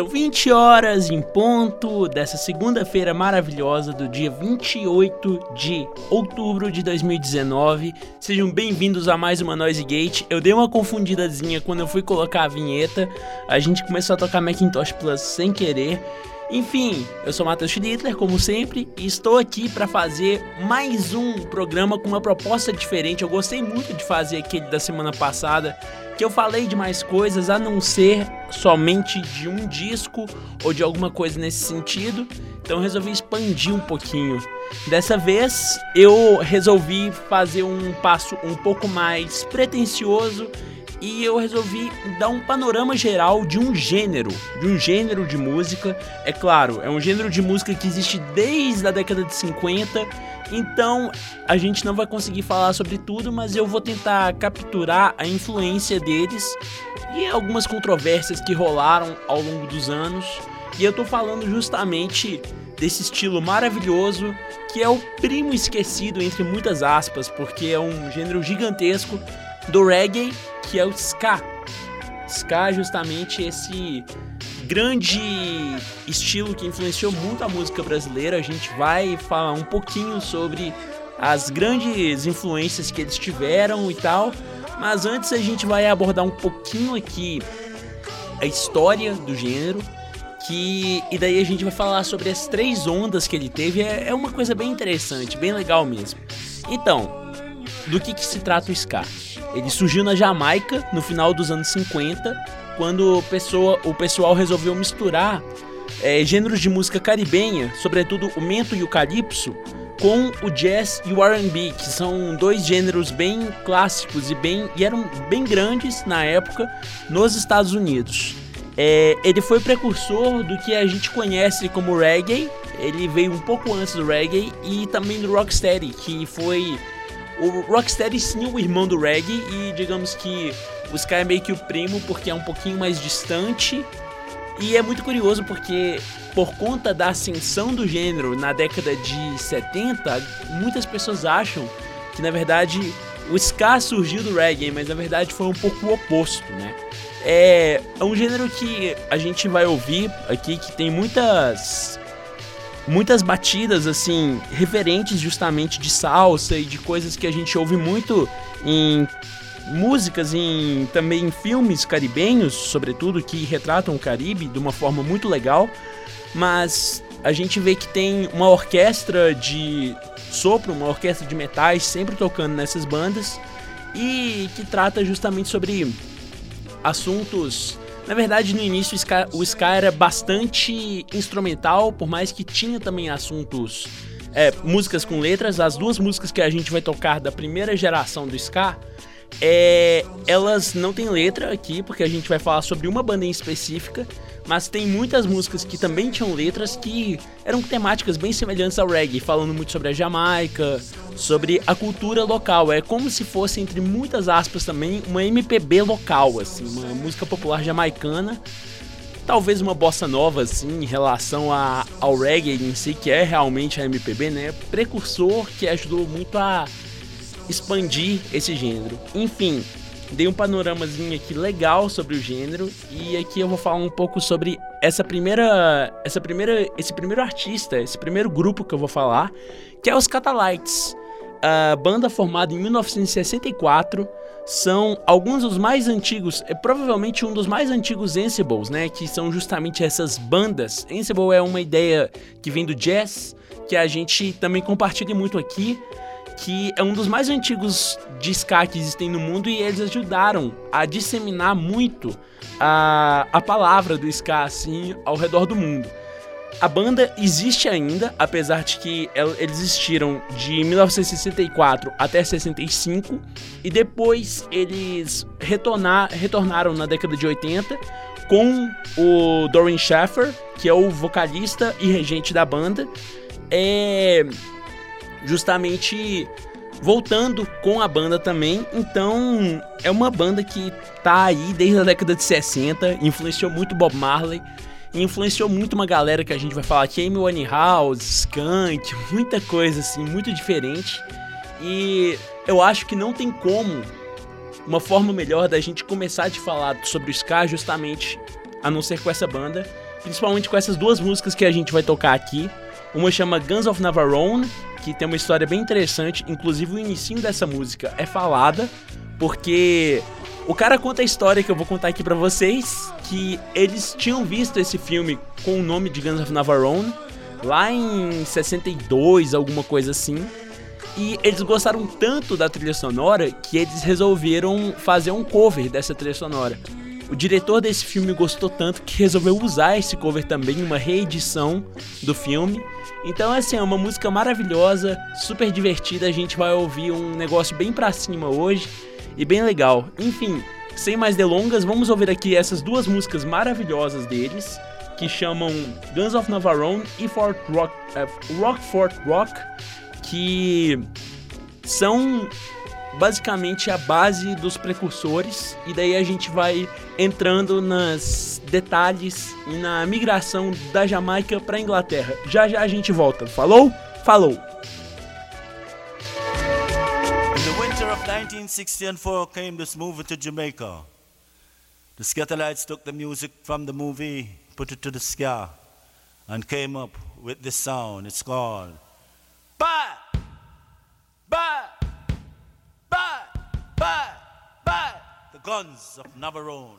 São 20 horas em ponto dessa segunda-feira maravilhosa do dia 28 de outubro de 2019. Sejam bem-vindos a mais uma Noise Gate. Eu dei uma confundidazinha quando eu fui colocar a vinheta. A gente começou a tocar Macintosh Plus sem querer. Enfim, eu sou Matheus Schlittler, como sempre, e estou aqui para fazer mais um programa com uma proposta diferente. Eu gostei muito de fazer aquele da semana passada, que eu falei de mais coisas a não ser somente de um disco ou de alguma coisa nesse sentido. Então resolvi expandir um pouquinho. Dessa vez eu resolvi fazer um passo um pouco mais pretensioso e eu resolvi dar um panorama geral de um gênero, de um gênero de música. É claro, é um gênero de música que existe desde a década de 50, então a gente não vai conseguir falar sobre tudo, mas eu vou tentar capturar a influência deles e algumas controvérsias que rolaram ao longo dos anos. E eu tô falando justamente desse estilo maravilhoso que é o primo esquecido entre muitas aspas, porque é um gênero gigantesco do reggae que é o ska. Ska é justamente esse grande estilo que influenciou muito a música brasileira. A gente vai falar um pouquinho sobre as grandes influências que eles tiveram e tal. Mas antes a gente vai abordar um pouquinho aqui a história do gênero. Que, e daí a gente vai falar sobre as três ondas que ele teve. É, é uma coisa bem interessante, bem legal mesmo. Então, do que, que se trata o ska? Ele surgiu na Jamaica no final dos anos 50, quando o pessoal resolveu misturar é, gêneros de música caribenha, sobretudo o mento e o calypso, com o jazz e o R&B, que são dois gêneros bem clássicos e bem e eram bem grandes na época nos Estados Unidos. É, ele foi precursor do que a gente conhece como reggae. Ele veio um pouco antes do reggae e também do rocksteady, que foi o Rocksteady sim o irmão do reggae e digamos que o Sky é meio que o primo porque é um pouquinho mais distante. E é muito curioso porque por conta da ascensão do gênero na década de 70, muitas pessoas acham que na verdade o ska surgiu do reggae, mas na verdade foi um pouco o oposto, né? É, é um gênero que a gente vai ouvir aqui que tem muitas muitas batidas assim referentes justamente de salsa e de coisas que a gente ouve muito em músicas em também filmes caribenhos, sobretudo que retratam o Caribe de uma forma muito legal, mas a gente vê que tem uma orquestra de sopro, uma orquestra de metais sempre tocando nessas bandas e que trata justamente sobre assuntos na verdade, no início o ska, o ska era bastante instrumental, por mais que tinha também assuntos, é, músicas com letras. As duas músicas que a gente vai tocar da primeira geração do ska, é, elas não têm letra aqui, porque a gente vai falar sobre uma banda em específica, mas tem muitas músicas que também tinham letras que eram temáticas bem semelhantes ao reggae, falando muito sobre a Jamaica, sobre a cultura local. É como se fosse, entre muitas aspas também, uma MPB local, assim, uma música popular jamaicana. Talvez uma bossa nova, assim, em relação a, ao reggae em si, que é realmente a MPB, né? Precursor que ajudou muito a expandir esse gênero. Enfim, dei um panoramazinho aqui legal sobre o gênero e aqui eu vou falar um pouco sobre essa primeira, essa primeira, esse primeiro artista, esse primeiro grupo que eu vou falar, que é os Catalites. A banda formada em 1964 são alguns dos mais antigos, é provavelmente um dos mais antigos Ansibles, né, que são justamente essas bandas. Ansible é uma ideia que vem do jazz, que a gente também compartilha muito aqui que é um dos mais antigos ska que existem no mundo e eles ajudaram a disseminar muito a, a palavra do ska assim ao redor do mundo. A banda existe ainda, apesar de que eles existiram de 1964 até 65 e depois eles retornar, retornaram na década de 80 com o Dorian Shaffer, que é o vocalista e regente da banda. É, justamente voltando com a banda também. Então, é uma banda que tá aí desde a década de 60, influenciou muito Bob Marley, influenciou muito uma galera que a gente vai falar aqui, Amy Winehouse, Skunk, muita coisa assim, muito diferente. E eu acho que não tem como uma forma melhor da gente começar a falar sobre o ska justamente a não ser com essa banda principalmente com essas duas músicas que a gente vai tocar aqui. Uma chama Guns of Navarone, que tem uma história bem interessante, inclusive o início dessa música é falada, porque o cara conta a história que eu vou contar aqui para vocês, que eles tinham visto esse filme com o nome de Guns of Navarone lá em 62, alguma coisa assim. E eles gostaram tanto da trilha sonora que eles resolveram fazer um cover dessa trilha sonora. O diretor desse filme gostou tanto que resolveu usar esse cover também em uma reedição do filme. Então, assim, é uma música maravilhosa, super divertida. A gente vai ouvir um negócio bem pra cima hoje e bem legal. Enfim, sem mais delongas, vamos ouvir aqui essas duas músicas maravilhosas deles, que chamam Guns of Navarone e Fort Rock, uh, Rock Fort Rock, que são basicamente a base dos precursores e daí a gente vai entrando nos detalhes e na migração da Jamaica para Inglaterra. Já já a gente volta. Falou? Falou. In the winter of 1964 came this movie to Jamaica. The Scatterlights took the music from the movie, put it to the ska, and came up with this sound. It's called Bye! Bye! Bye! Bye! Bye! The Guns of Navarone.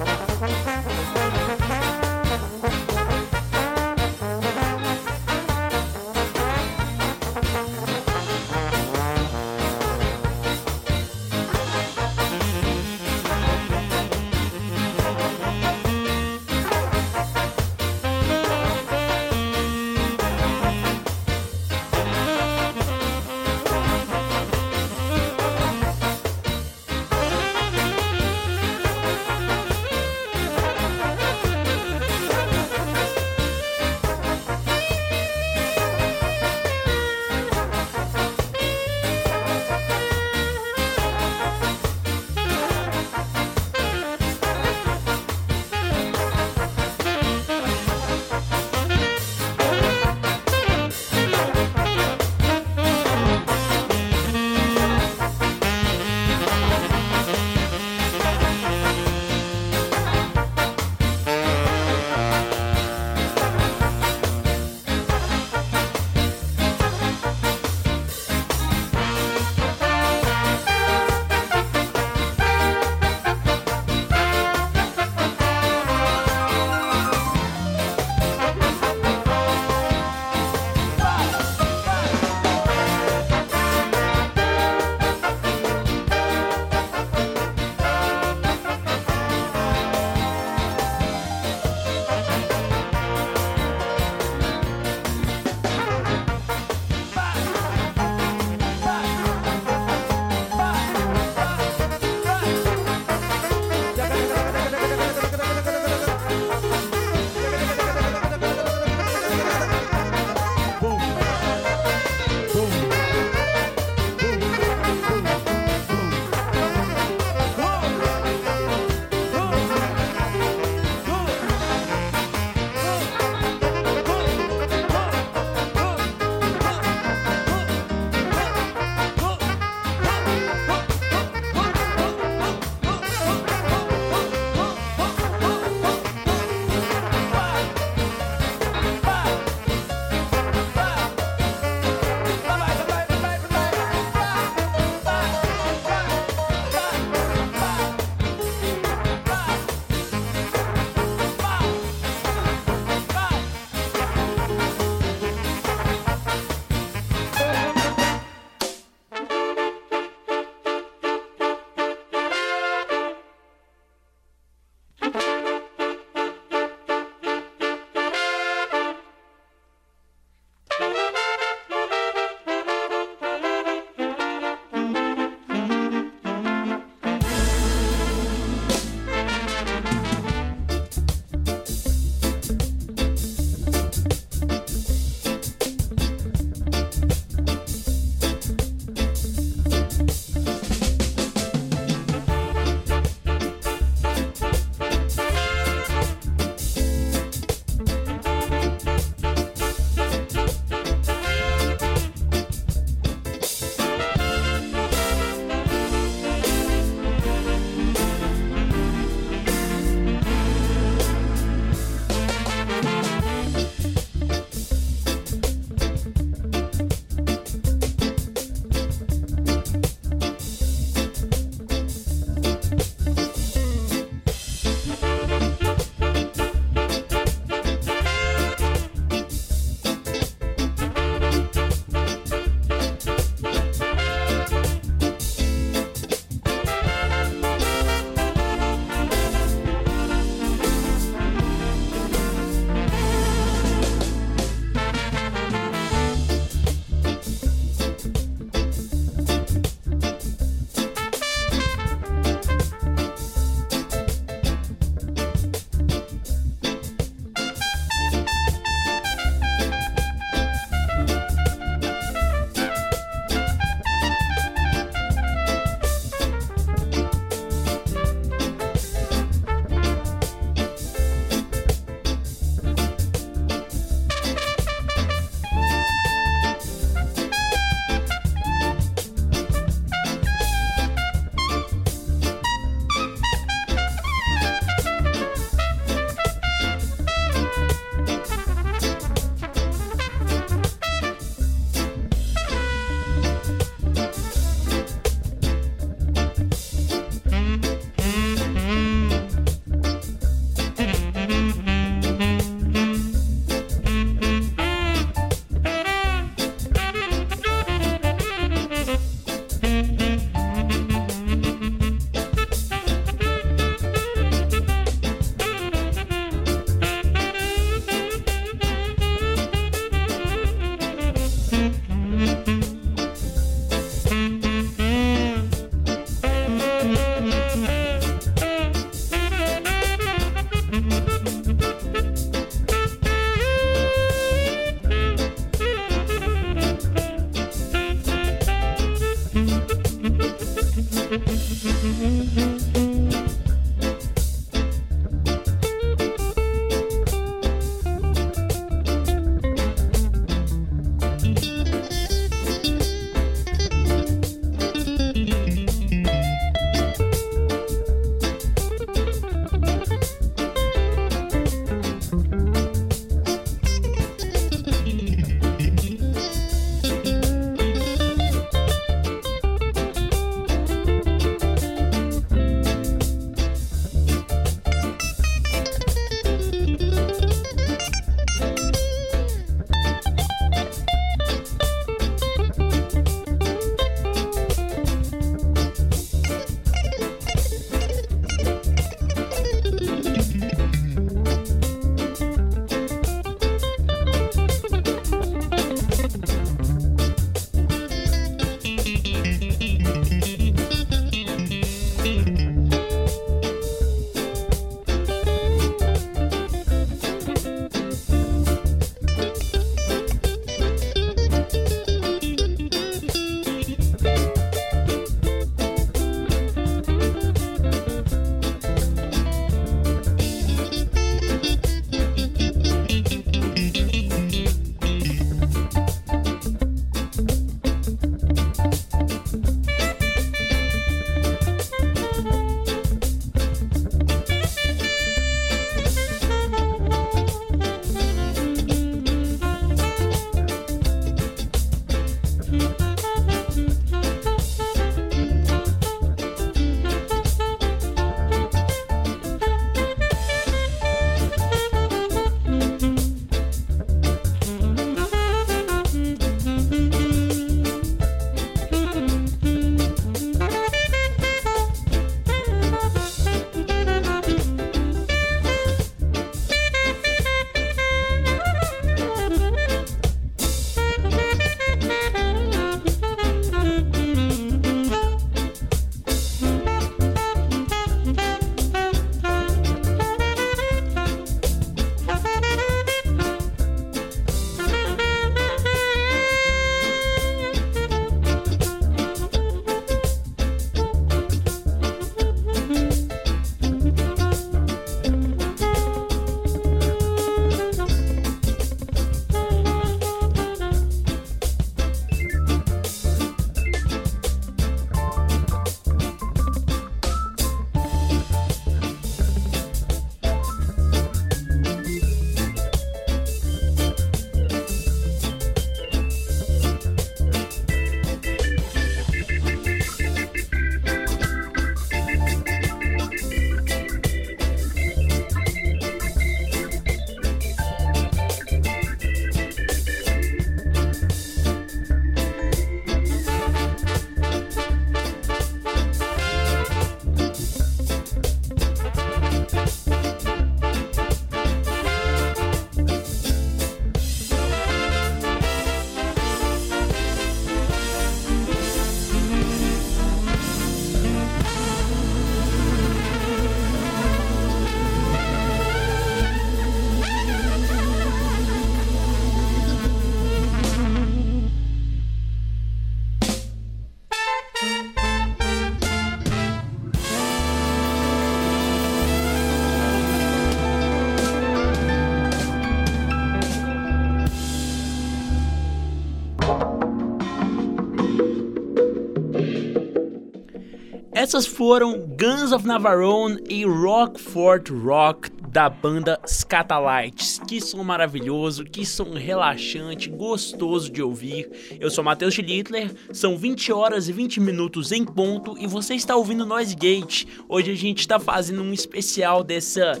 Essas foram Guns of Navarone e Rockford Rock da banda Scatalites. Que som maravilhoso, que som relaxante, gostoso de ouvir. Eu sou Matheus Schlittler, são 20 horas e 20 minutos em ponto e você está ouvindo Noise Gate. Hoje a gente está fazendo um especial dessa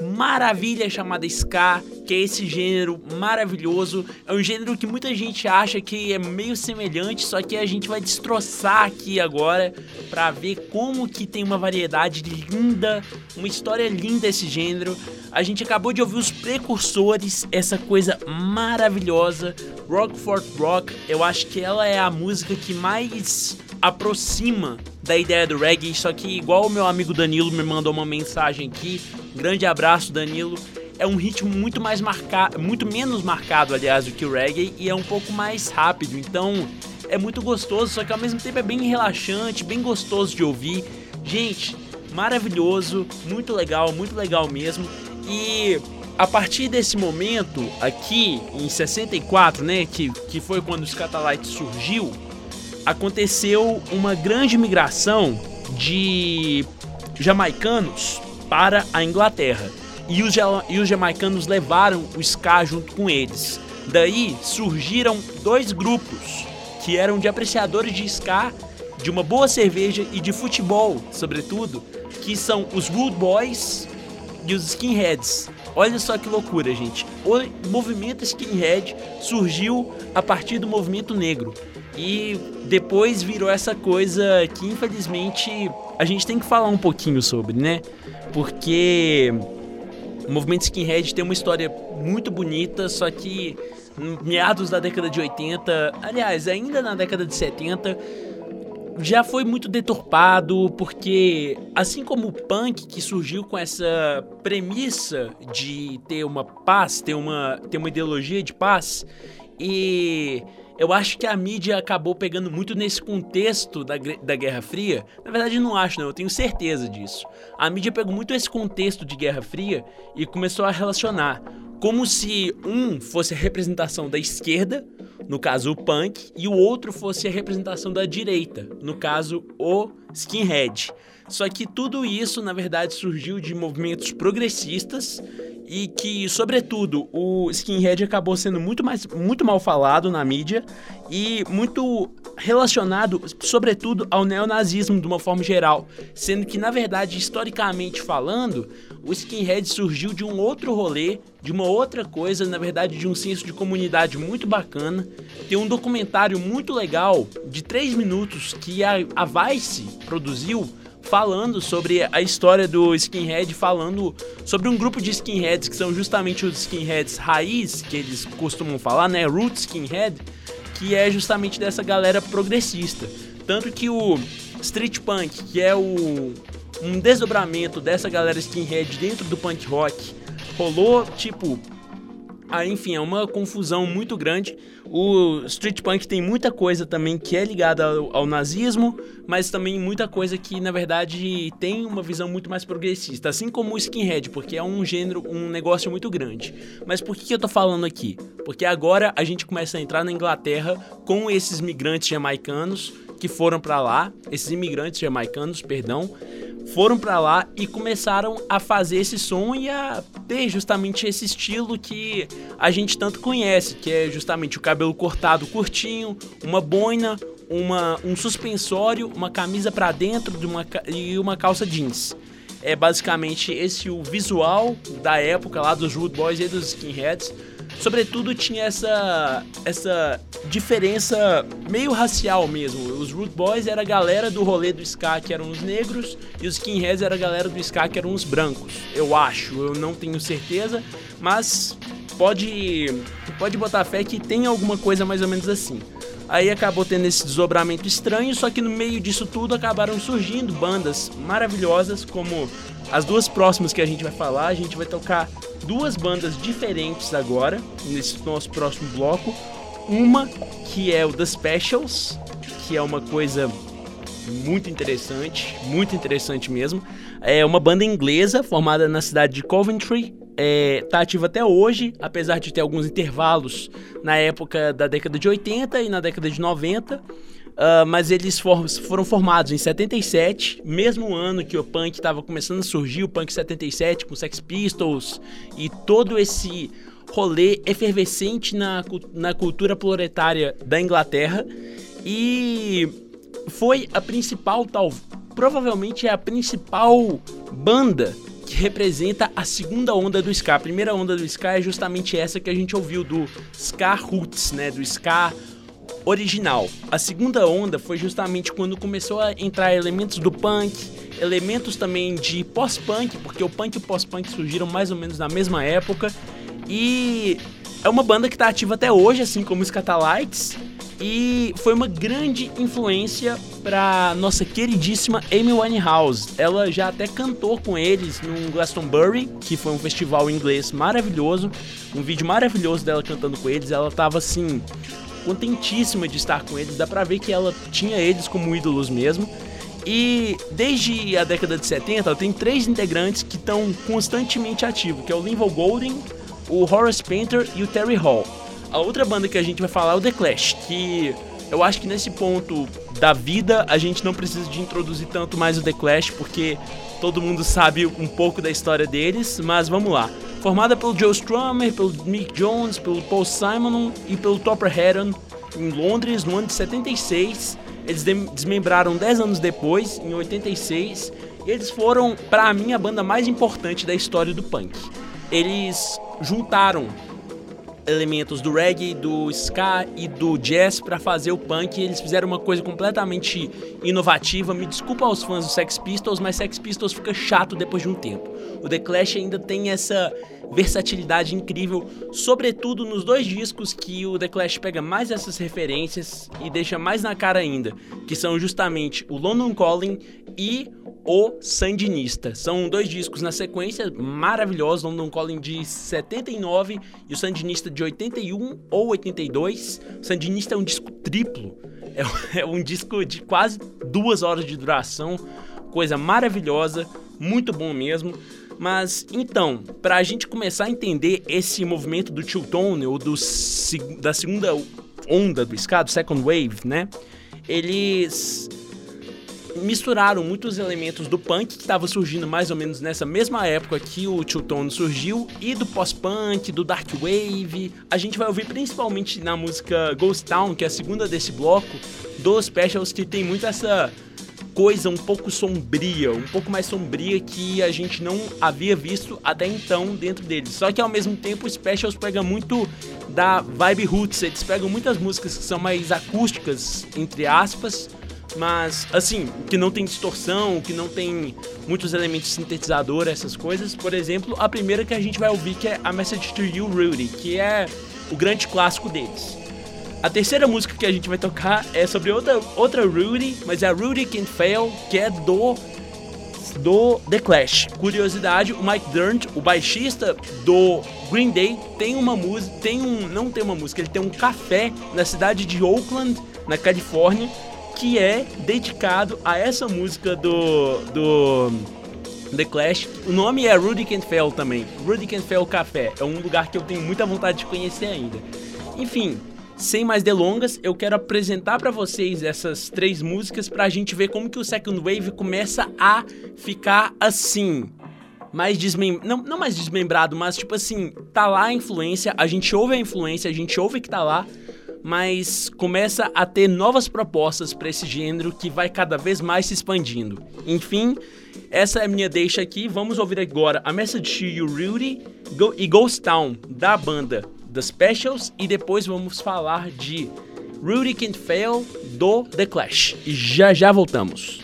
maravilha chamada ska, que é esse gênero maravilhoso. É um gênero que muita gente acha que é meio semelhante, só que a gente vai destroçar aqui agora para ver como que tem uma variedade linda, uma história linda esse gênero. A gente acabou de ouvir os precursores, essa coisa maravilhosa, Rockford Rock. Eu acho que ela é a música que mais aproxima da ideia do reggae, só que igual o meu amigo Danilo me mandou uma mensagem aqui, grande abraço Danilo, é um ritmo muito mais marcado, muito menos marcado, aliás, do que o reggae e é um pouco mais rápido. Então, é muito gostoso, só que ao mesmo tempo é bem relaxante, bem gostoso de ouvir. Gente, maravilhoso, muito legal, muito legal mesmo. E a partir desse momento aqui em 64, né, que, que foi quando o Scatalites surgiu, aconteceu uma grande migração de jamaicanos para a Inglaterra. E os, e os jamaicanos levaram o ska junto com eles. Daí surgiram dois grupos que eram de apreciadores de ska, de uma boa cerveja e de futebol, sobretudo, que são os Rude Boys e os Skinheads. Olha só que loucura, gente. O movimento skinhead surgiu a partir do movimento negro. E depois virou essa coisa que infelizmente a gente tem que falar um pouquinho sobre, né? Porque o movimento skinhead tem uma história muito bonita, só que meados da década de 80, aliás, ainda na década de 70, já foi muito deturpado, porque assim como o punk que surgiu com essa premissa de ter uma paz, ter uma, ter uma ideologia de paz, e eu acho que a mídia acabou pegando muito nesse contexto da, da Guerra Fria. Na verdade, não acho, não, eu tenho certeza disso. A mídia pegou muito esse contexto de Guerra Fria e começou a relacionar como se um fosse a representação da esquerda, no caso o punk, e o outro fosse a representação da direita, no caso o skinhead. Só que tudo isso, na verdade, surgiu de movimentos progressistas e que, sobretudo, o skinhead acabou sendo muito, mais, muito mal falado na mídia e muito relacionado, sobretudo, ao neonazismo de uma forma geral, sendo que, na verdade, historicamente falando, o skinhead surgiu de um outro rolê, de uma outra coisa, na verdade, de um senso de comunidade muito bacana. Tem um documentário muito legal de três minutos que a, a Vice produziu falando sobre a história do skinhead, falando sobre um grupo de skinheads que são justamente os skinheads raiz, que eles costumam falar, né? Root skinhead, que é justamente dessa galera progressista. Tanto que o street punk, que é o um desdobramento dessa galera skinhead dentro do punk rock, rolou tipo ah, enfim, é uma confusão muito grande. O street punk tem muita coisa também que é ligada ao, ao, nazismo, mas também muita coisa que, na verdade, tem uma visão muito mais progressista, assim como o skinhead, porque é um gênero, um negócio muito grande. Mas por que, que eu tô falando aqui? Porque agora a gente começa a entrar na Inglaterra com esses migrantes jamaicanos que foram para lá, esses imigrantes jamaicanos, perdão, foram para lá e começaram a fazer esse som e a ter justamente esse estilo que a gente tanto conhece, que é justamente o cabelo cortado curtinho, uma boina, uma, um suspensório, uma camisa para dentro de uma, e uma calça jeans. É basicamente esse o visual da época lá dos Rude Boys e dos Skinheads sobretudo tinha essa essa diferença meio racial mesmo. Os Root Boys era a galera do rolê do ska que eram os negros e os Skinheads era a galera do ska que eram os brancos. Eu acho, eu não tenho certeza, mas pode pode botar fé que tem alguma coisa mais ou menos assim. Aí acabou tendo esse desdobramento estranho, só que no meio disso tudo acabaram surgindo bandas maravilhosas, como as duas próximas que a gente vai falar. A gente vai tocar duas bandas diferentes agora, nesse nosso próximo bloco. Uma que é o The Specials, que é uma coisa muito interessante, muito interessante mesmo. É uma banda inglesa formada na cidade de Coventry. É, tá ativa até hoje, apesar de ter alguns intervalos na época da década de 80 e na década de 90. Uh, mas eles for, foram formados em 77, mesmo ano que o punk estava começando a surgir, o punk 77 com Sex Pistols e todo esse rolê efervescente na, na cultura proletária da Inglaterra. E foi a principal, tal, provavelmente é a principal banda que representa a segunda onda do ska. A primeira onda do ska é justamente essa que a gente ouviu do ska roots, né, do ska original. A segunda onda foi justamente quando começou a entrar elementos do punk, elementos também de pós-punk, porque o punk e o pós-punk surgiram mais ou menos na mesma época. E é uma banda que está ativa até hoje, assim como os Catalites. E foi uma grande influência para nossa queridíssima Amy Winehouse. Ela já até cantou com eles no Glastonbury, que foi um festival inglês maravilhoso. Um vídeo maravilhoso dela cantando com eles. Ela tava assim contentíssima de estar com eles. Dá pra ver que ela tinha eles como ídolos mesmo. E desde a década de 70, ela tem três integrantes que estão constantemente ativos, que é o Linval Golding, o Horace Painter e o Terry Hall. A outra banda que a gente vai falar é o The Clash, que eu acho que nesse ponto da vida a gente não precisa de introduzir tanto mais o The Clash, porque todo mundo sabe um pouco da história deles, mas vamos lá. Formada pelo Joe Strummer, pelo Mick Jones, pelo Paul Simon e pelo Topper Heron, em Londres no ano de 76. Eles desmembraram 10 anos depois, em 86, e eles foram, para mim, a banda mais importante da história do punk. Eles juntaram elementos do reggae, do ska e do jazz para fazer o punk. Eles fizeram uma coisa completamente inovativa. Me desculpa aos fãs do Sex Pistols, mas Sex Pistols fica chato depois de um tempo. O The Clash ainda tem essa versatilidade incrível, sobretudo nos dois discos que o The Clash pega mais essas referências e deixa mais na cara ainda, que são justamente o London Calling e o Sandinista. São dois discos na sequência maravilhosos, London Calling de 79 e o Sandinista de 81 ou 82. O Sandinista é um disco triplo, é, é um disco de quase duas horas de duração, coisa maravilhosa, muito bom mesmo. Mas então, para a gente começar a entender esse movimento do Two Tone ou do, da segunda onda do ska, do Second Wave, né? Eles misturaram muitos elementos do punk que estava surgindo mais ou menos nessa mesma época que o Two Tone surgiu e do pós-punk, do dark wave. A gente vai ouvir principalmente na música Ghost Town, que é a segunda desse bloco, dos Specials que tem muito essa coisa um pouco sombria, um pouco mais sombria que a gente não havia visto até então dentro deles. Só que ao mesmo tempo o Specials pega muito da vibe roots, eles pegam muitas músicas que são mais acústicas, entre aspas, mas assim, que não tem distorção, que não tem muitos elementos sintetizador, essas coisas. Por exemplo, a primeira que a gente vai ouvir que é a Message to You Rudy, que é o grande clássico deles. A terceira música que a gente vai tocar é sobre outra, outra Rudy, mas é a Rudy Can't Fail, que é do do The Clash. Curiosidade, o Mike Durnt, o baixista do Green Day, tem uma música, tem um, não tem uma música, ele tem um café na cidade de Oakland, na Califórnia, que é dedicado a essa música do do The Clash. O nome é Rudy Fail também. Rudy Fail Café. É um lugar que eu tenho muita vontade de conhecer ainda. Enfim, sem mais delongas, eu quero apresentar para vocês essas três músicas para a gente ver como que o Second Wave começa a ficar assim, mais desmembrado, não, não mais desmembrado, mas tipo assim, tá lá a influência, a gente ouve a influência, a gente ouve que tá lá, mas começa a ter novas propostas para esse gênero que vai cada vez mais se expandindo. Enfim, essa é a minha deixa aqui. Vamos ouvir agora a Message to You Rudy e Ghost Town da banda The Specials e depois vamos falar de Rudy Can't Fail do The Clash. E já já voltamos.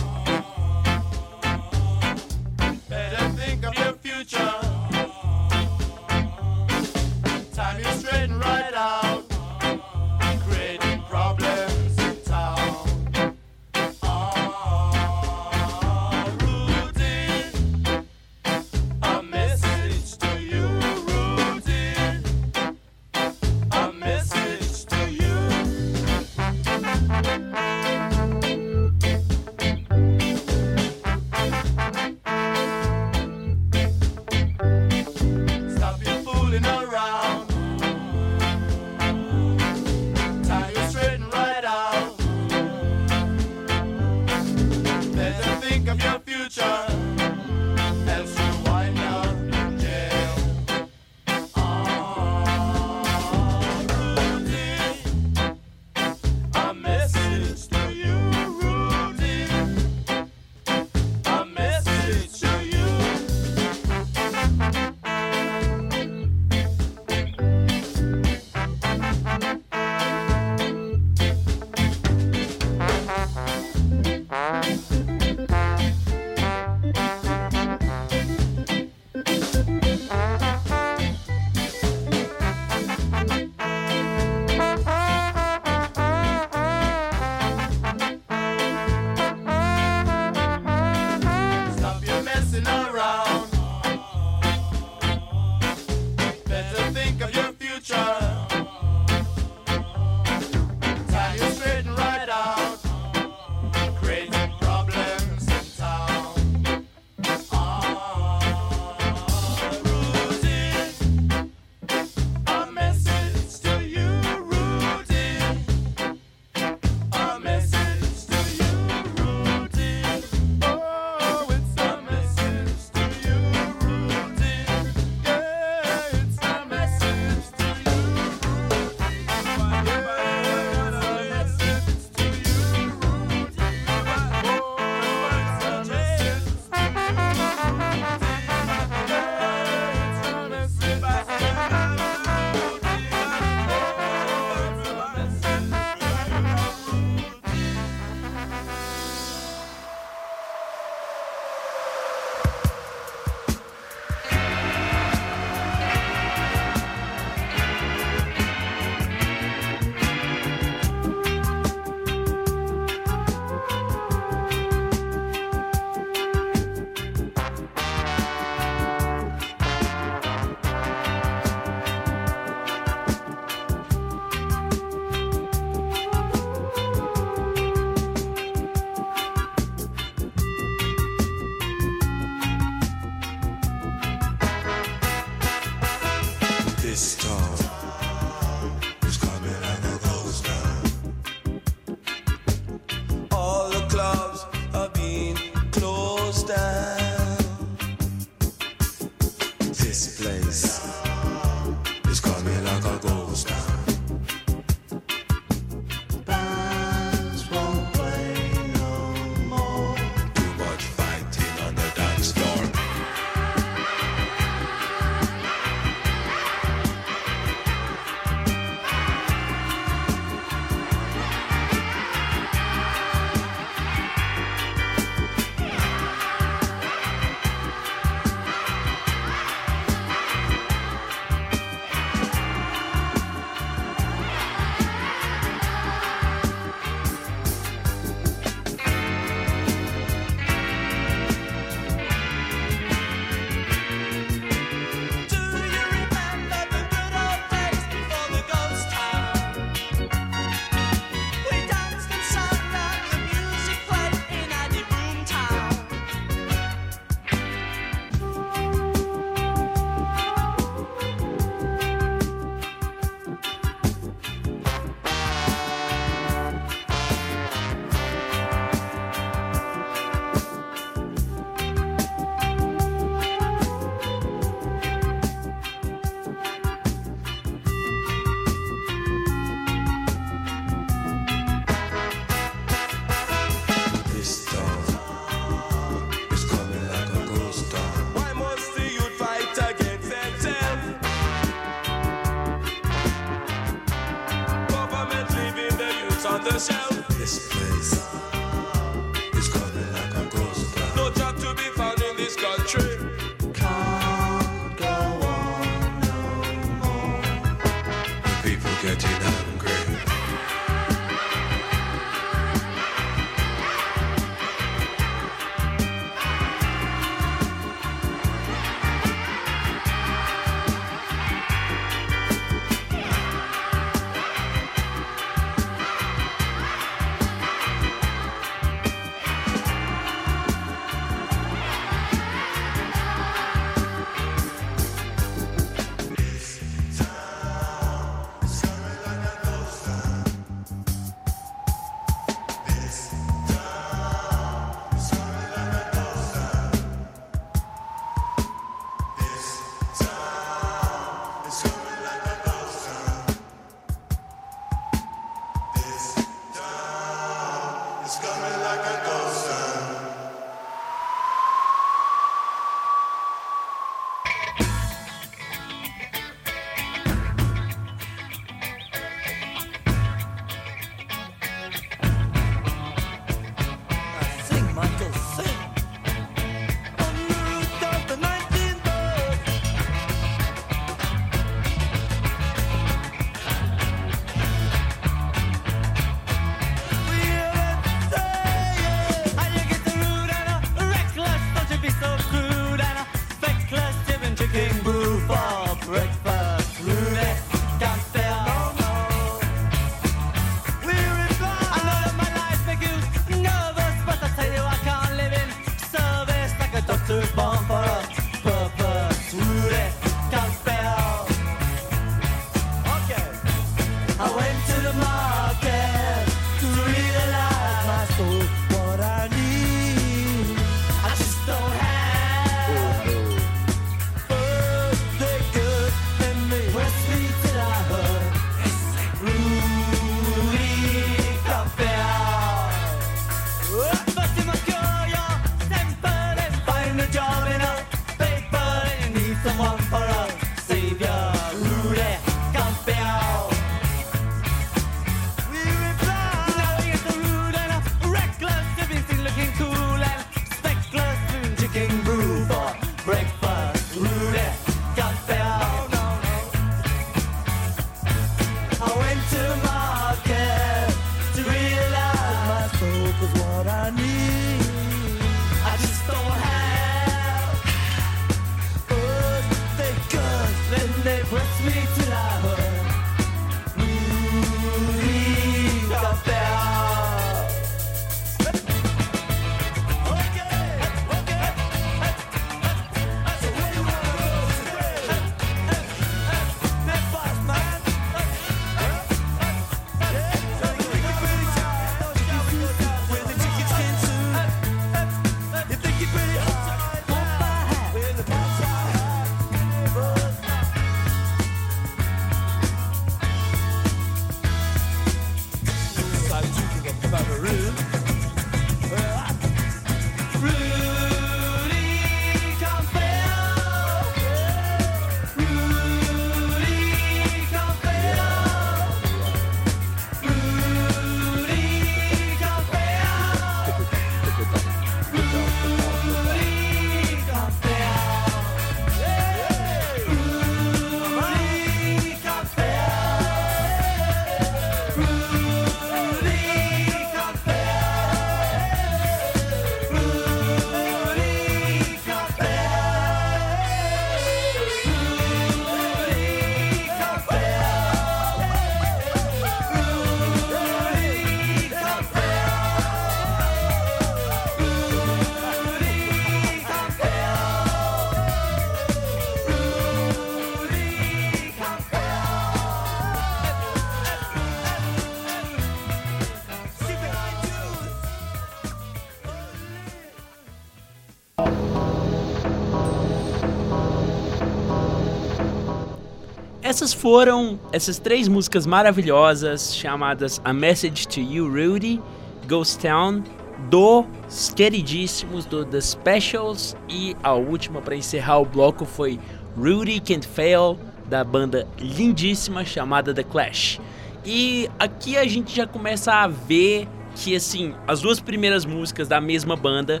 Essas foram essas três músicas maravilhosas chamadas A Message to You, Rudy, Ghost Town, dos queridíssimos do The Specials e a última para encerrar o bloco foi Rudy Can't Fail da banda lindíssima chamada The Clash. E aqui a gente já começa a ver que assim, as duas primeiras músicas da mesma banda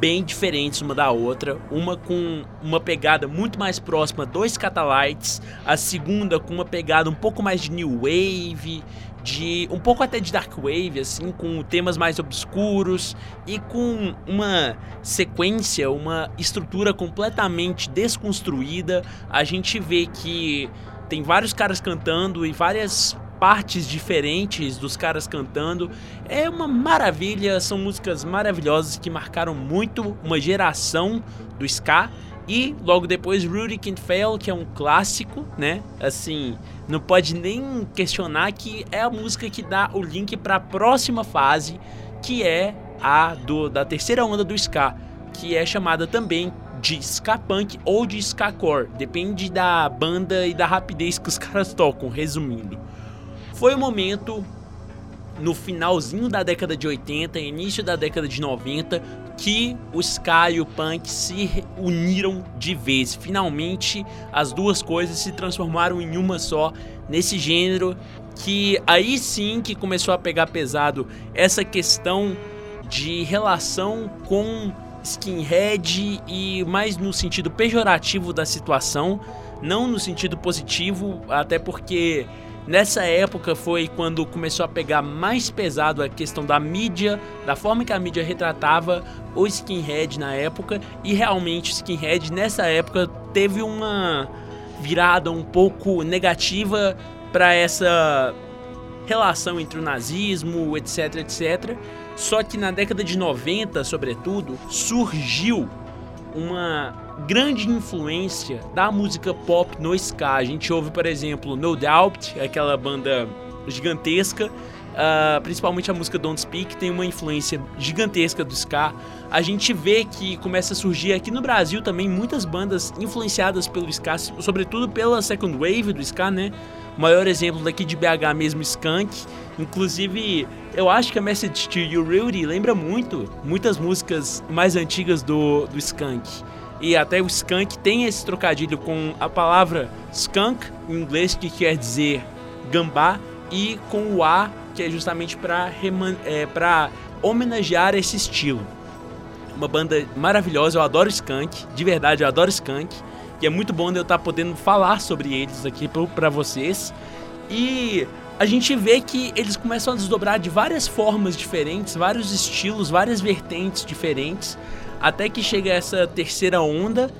bem diferentes uma da outra, uma com uma pegada muito mais próxima dos Catalites, a segunda com uma pegada um pouco mais de new wave, de um pouco até de dark wave assim, com temas mais obscuros e com uma sequência, uma estrutura completamente desconstruída. A gente vê que tem vários caras cantando e várias partes diferentes dos caras cantando. É uma maravilha, são músicas maravilhosas que marcaram muito uma geração do ska. E logo depois Rudy Can't Fail, que é um clássico, né? Assim, não pode nem questionar que é a música que dá o link para a próxima fase, que é a do, da terceira onda do ska, que é chamada também de ska punk ou de ska core, depende da banda e da rapidez que os caras tocam, resumindo. Foi o momento no finalzinho da década de 80, início da década de 90, que o ska e o punk se uniram de vez. Finalmente, as duas coisas se transformaram em uma só nesse gênero que aí sim que começou a pegar pesado essa questão de relação com skinhead e mais no sentido pejorativo da situação, não no sentido positivo, até porque Nessa época foi quando começou a pegar mais pesado a questão da mídia, da forma que a mídia retratava o skinhead na época, e realmente o skinhead nessa época teve uma virada um pouco negativa para essa relação entre o nazismo, etc, etc. Só que na década de 90, sobretudo, surgiu uma grande influência da música pop no ska. A gente ouve, por exemplo, No Doubt, aquela banda gigantesca, uh, principalmente a música Don't Speak, tem uma influência gigantesca do ska. A gente vê que começa a surgir aqui no Brasil também muitas bandas influenciadas pelo ska, sobretudo pela second wave do ska, né? O maior exemplo daqui de BH mesmo, Skunk. Inclusive, eu acho que a Message to You Rudy lembra muito muitas músicas mais antigas do, do Skunk. E até o skunk tem esse trocadilho com a palavra skunk, em inglês, que quer dizer gambá, e com o A, que é justamente para é, homenagear esse estilo. Uma banda maravilhosa, eu adoro skunk, de verdade eu adoro skunk, e é muito bom eu estar tá podendo falar sobre eles aqui para vocês. E a gente vê que eles começam a desdobrar de várias formas diferentes, vários estilos, várias vertentes diferentes até que chega essa terceira onda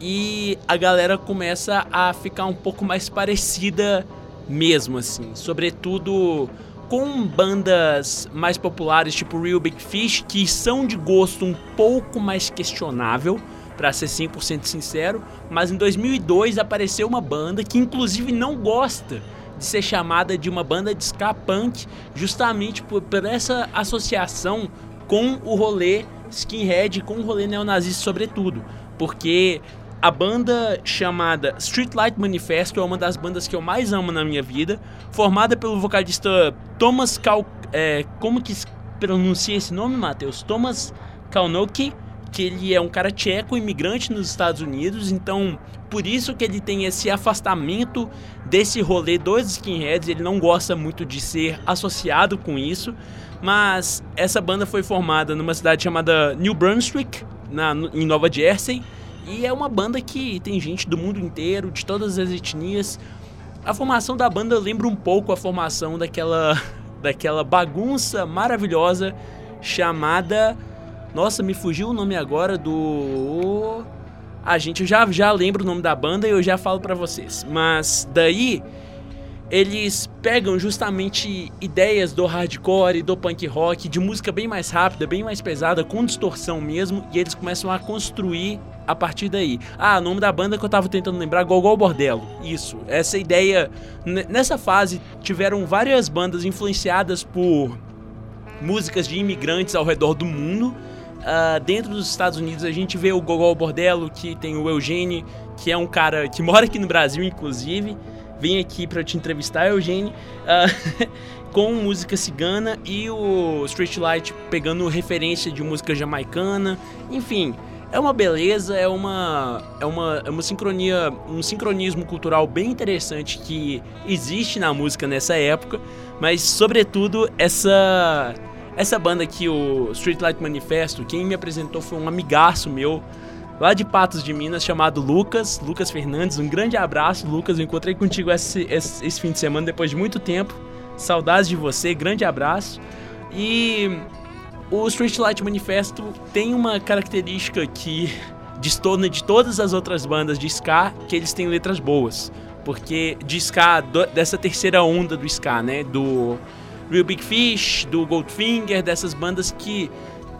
e a galera começa a ficar um pouco mais parecida mesmo assim, sobretudo com bandas mais populares tipo Real Big Fish que são de gosto um pouco mais questionável, para ser 100% sincero, mas em 2002 apareceu uma banda que inclusive não gosta de ser chamada de uma banda de ska punk, justamente por, por essa associação com o rolê skinhead com o rolê neonazista sobretudo, porque a banda chamada Streetlight Manifesto é uma das bandas que eu mais amo na minha vida, formada pelo vocalista Thomas Kal... É, como que pronuncia esse nome, Matheus? Thomas Kalnoki, que ele é um cara tcheco, imigrante nos Estados Unidos, então por isso que ele tem esse afastamento desse rolê dos skinheads, ele não gosta muito de ser associado com isso, mas essa banda foi formada numa cidade chamada New Brunswick, na, em Nova Jersey. E é uma banda que tem gente do mundo inteiro, de todas as etnias. A formação da banda lembra um pouco a formação daquela, daquela bagunça maravilhosa chamada. Nossa, me fugiu o nome agora do. Ah, gente, eu já, já lembro o nome da banda e eu já falo para vocês. Mas daí eles pegam justamente ideias do hardcore, do punk rock, de música bem mais rápida, bem mais pesada, com distorção mesmo, e eles começam a construir a partir daí. Ah, o nome da banda que eu tava tentando lembrar, Gogol Bordello. Isso, essa ideia. Nessa fase tiveram várias bandas influenciadas por músicas de imigrantes ao redor do mundo. Uh, dentro dos Estados Unidos a gente vê o Gogol Bordello, que tem o Eugene, que é um cara que mora aqui no Brasil, inclusive vem aqui para te entrevistar, Eugênio, uh, com música cigana e o Streetlight pegando referência de música jamaicana. Enfim, é uma beleza, é uma é uma, é uma sincronia, um sincronismo cultural bem interessante que existe na música nessa época, mas sobretudo essa essa banda aqui, o Streetlight Manifesto, quem me apresentou foi um amigaço meu lá de Patos de Minas chamado Lucas, Lucas Fernandes. Um grande abraço, Lucas. Eu encontrei contigo esse, esse, esse fim de semana depois de muito tempo. Saudades de você, grande abraço. E o Streetlight Manifesto tem uma característica que destona de todas as outras bandas de ska, que eles têm letras boas. Porque de ska, do, dessa terceira onda do ska, né? Do Real Big Fish, do Goldfinger, dessas bandas que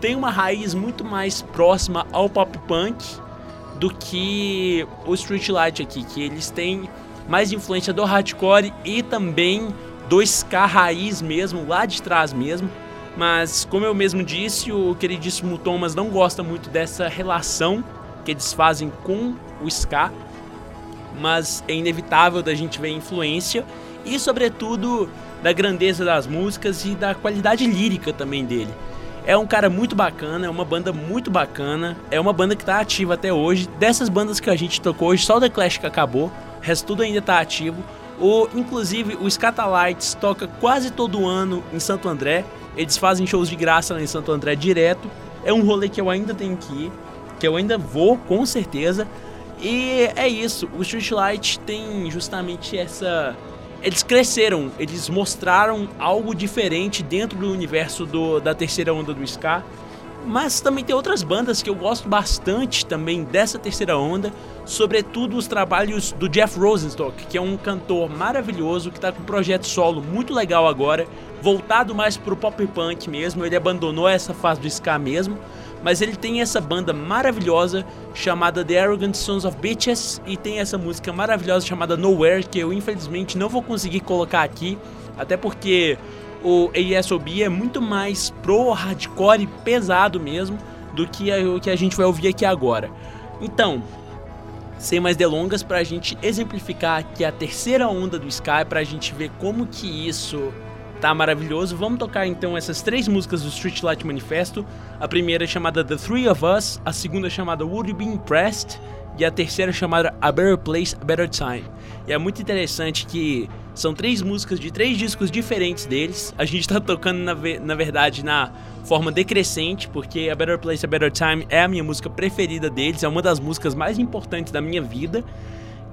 tem uma raiz muito mais próxima ao pop punk do que o Streetlight aqui, que eles têm mais influência do hardcore e também do ska raiz mesmo, lá de trás mesmo. Mas, como eu mesmo disse, o queridíssimo Thomas não gosta muito dessa relação que eles fazem com o ska, mas é inevitável da gente ver influência e, sobretudo, da grandeza das músicas e da qualidade lírica também dele. É um cara muito bacana, é uma banda muito bacana, é uma banda que está ativa até hoje. Dessas bandas que a gente tocou hoje, só o The Clash que acabou, o resto tudo ainda está ativo. O, inclusive, o Scatalites toca quase todo ano em Santo André. Eles fazem shows de graça lá em Santo André direto. É um rolê que eu ainda tenho que ir, que eu ainda vou, com certeza. E é isso, o Streetlight tem justamente essa. Eles cresceram, eles mostraram algo diferente dentro do universo do, da terceira onda do Ska. Mas também tem outras bandas que eu gosto bastante também dessa terceira onda, sobretudo os trabalhos do Jeff Rosenstock, que é um cantor maravilhoso que está com um projeto solo muito legal agora, voltado mais pro pop punk mesmo. Ele abandonou essa fase do ska mesmo, mas ele tem essa banda maravilhosa chamada The Arrogant Sons of Bitches e tem essa música maravilhosa chamada Nowhere que eu infelizmente não vou conseguir colocar aqui, até porque o ASOB é muito mais pro hardcore pesado mesmo do que o que a gente vai ouvir aqui agora. Então, sem mais delongas, para a gente exemplificar aqui a terceira onda do Sky, para a gente ver como que isso tá maravilhoso, vamos tocar então essas três músicas do Streetlight Manifesto. A primeira é chamada The Three of Us, a segunda é chamada Would You Be Impressed e a terceira é chamada A Better Place, A Better Time. E é muito interessante que são três músicas de três discos diferentes deles. A gente tá tocando, na, na verdade, na forma decrescente, porque A Better Place, A Better Time é a minha música preferida deles, é uma das músicas mais importantes da minha vida.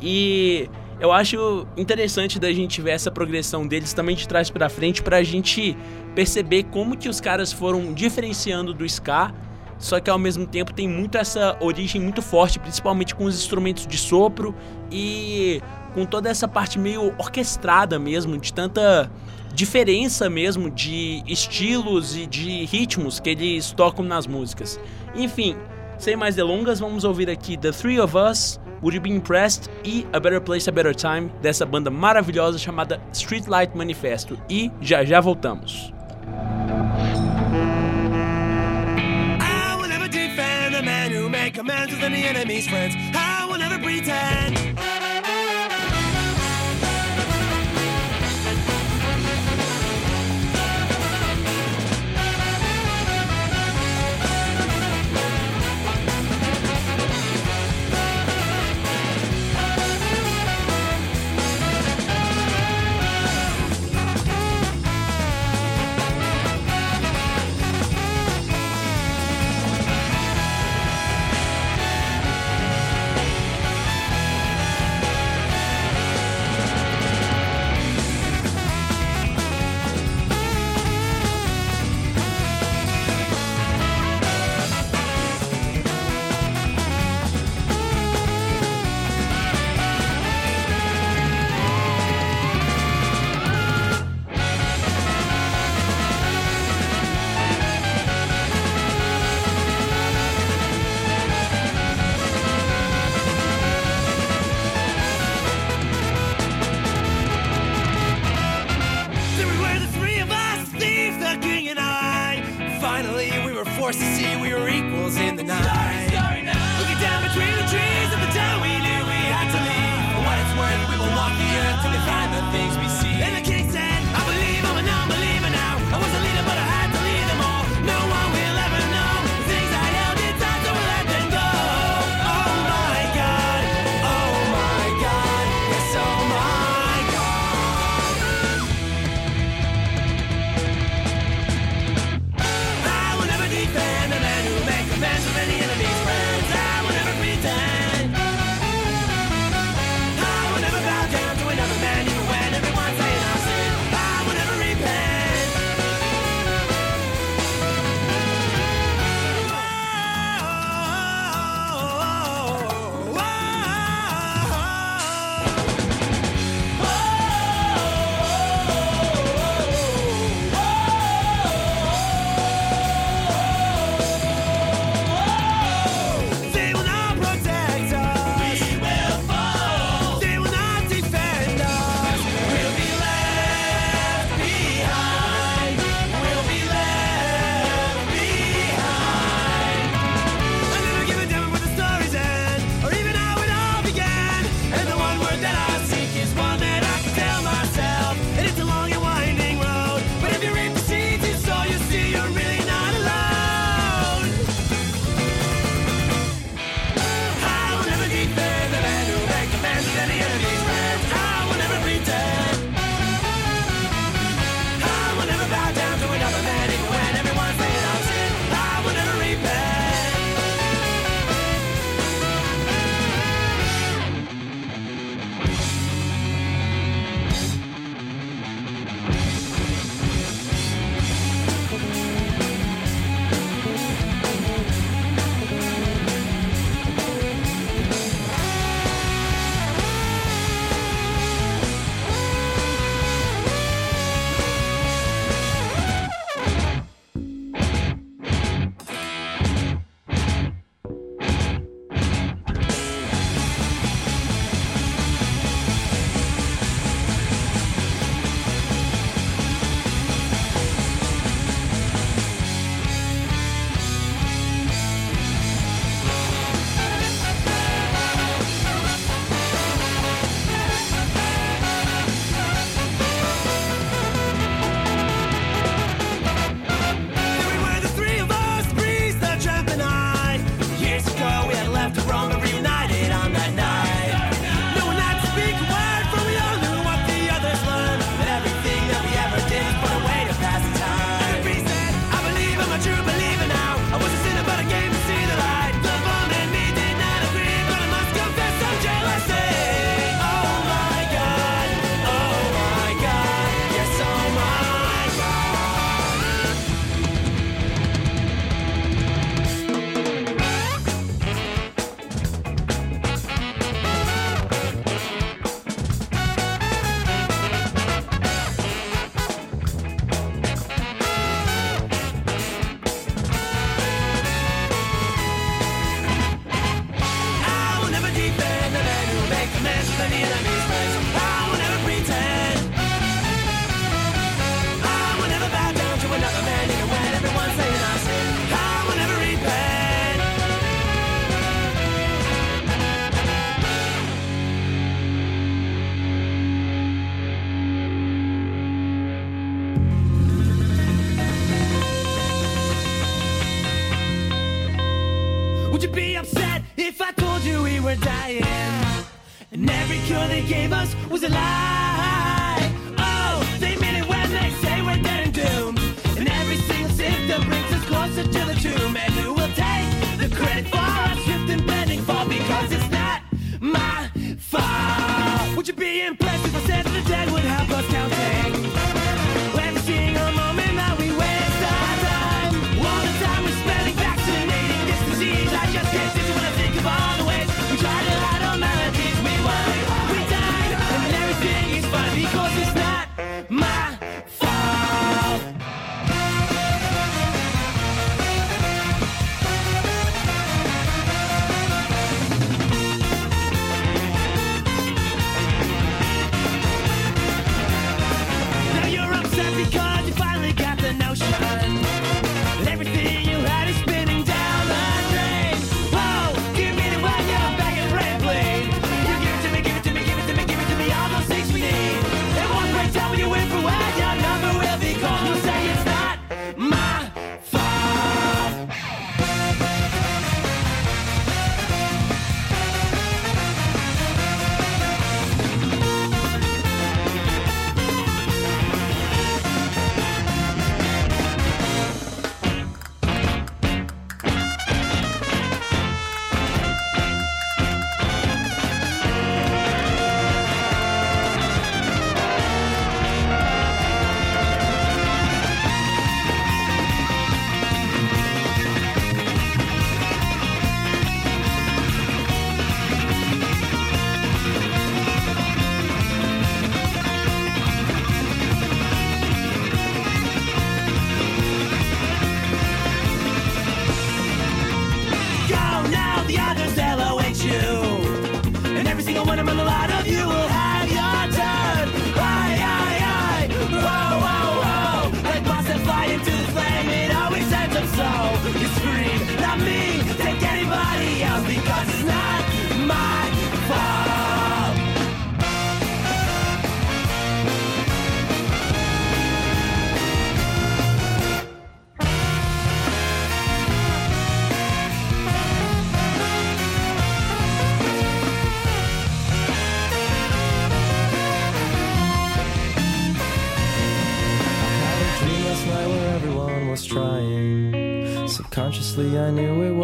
E eu acho interessante da gente ver essa progressão deles também de trás para frente para a gente perceber como que os caras foram diferenciando do ska, só que ao mesmo tempo tem muito essa origem muito forte, principalmente com os instrumentos de sopro e com toda essa parte meio orquestrada mesmo, de tanta diferença mesmo de estilos e de ritmos que eles tocam nas músicas. Enfim, sem mais delongas, vamos ouvir aqui The Three of Us, Would You Be Impressed e A Better Place, A Better Time dessa banda maravilhosa chamada Streetlight Manifesto. E já já voltamos. I will never defend man who with any enemy's friends. I will never pretend.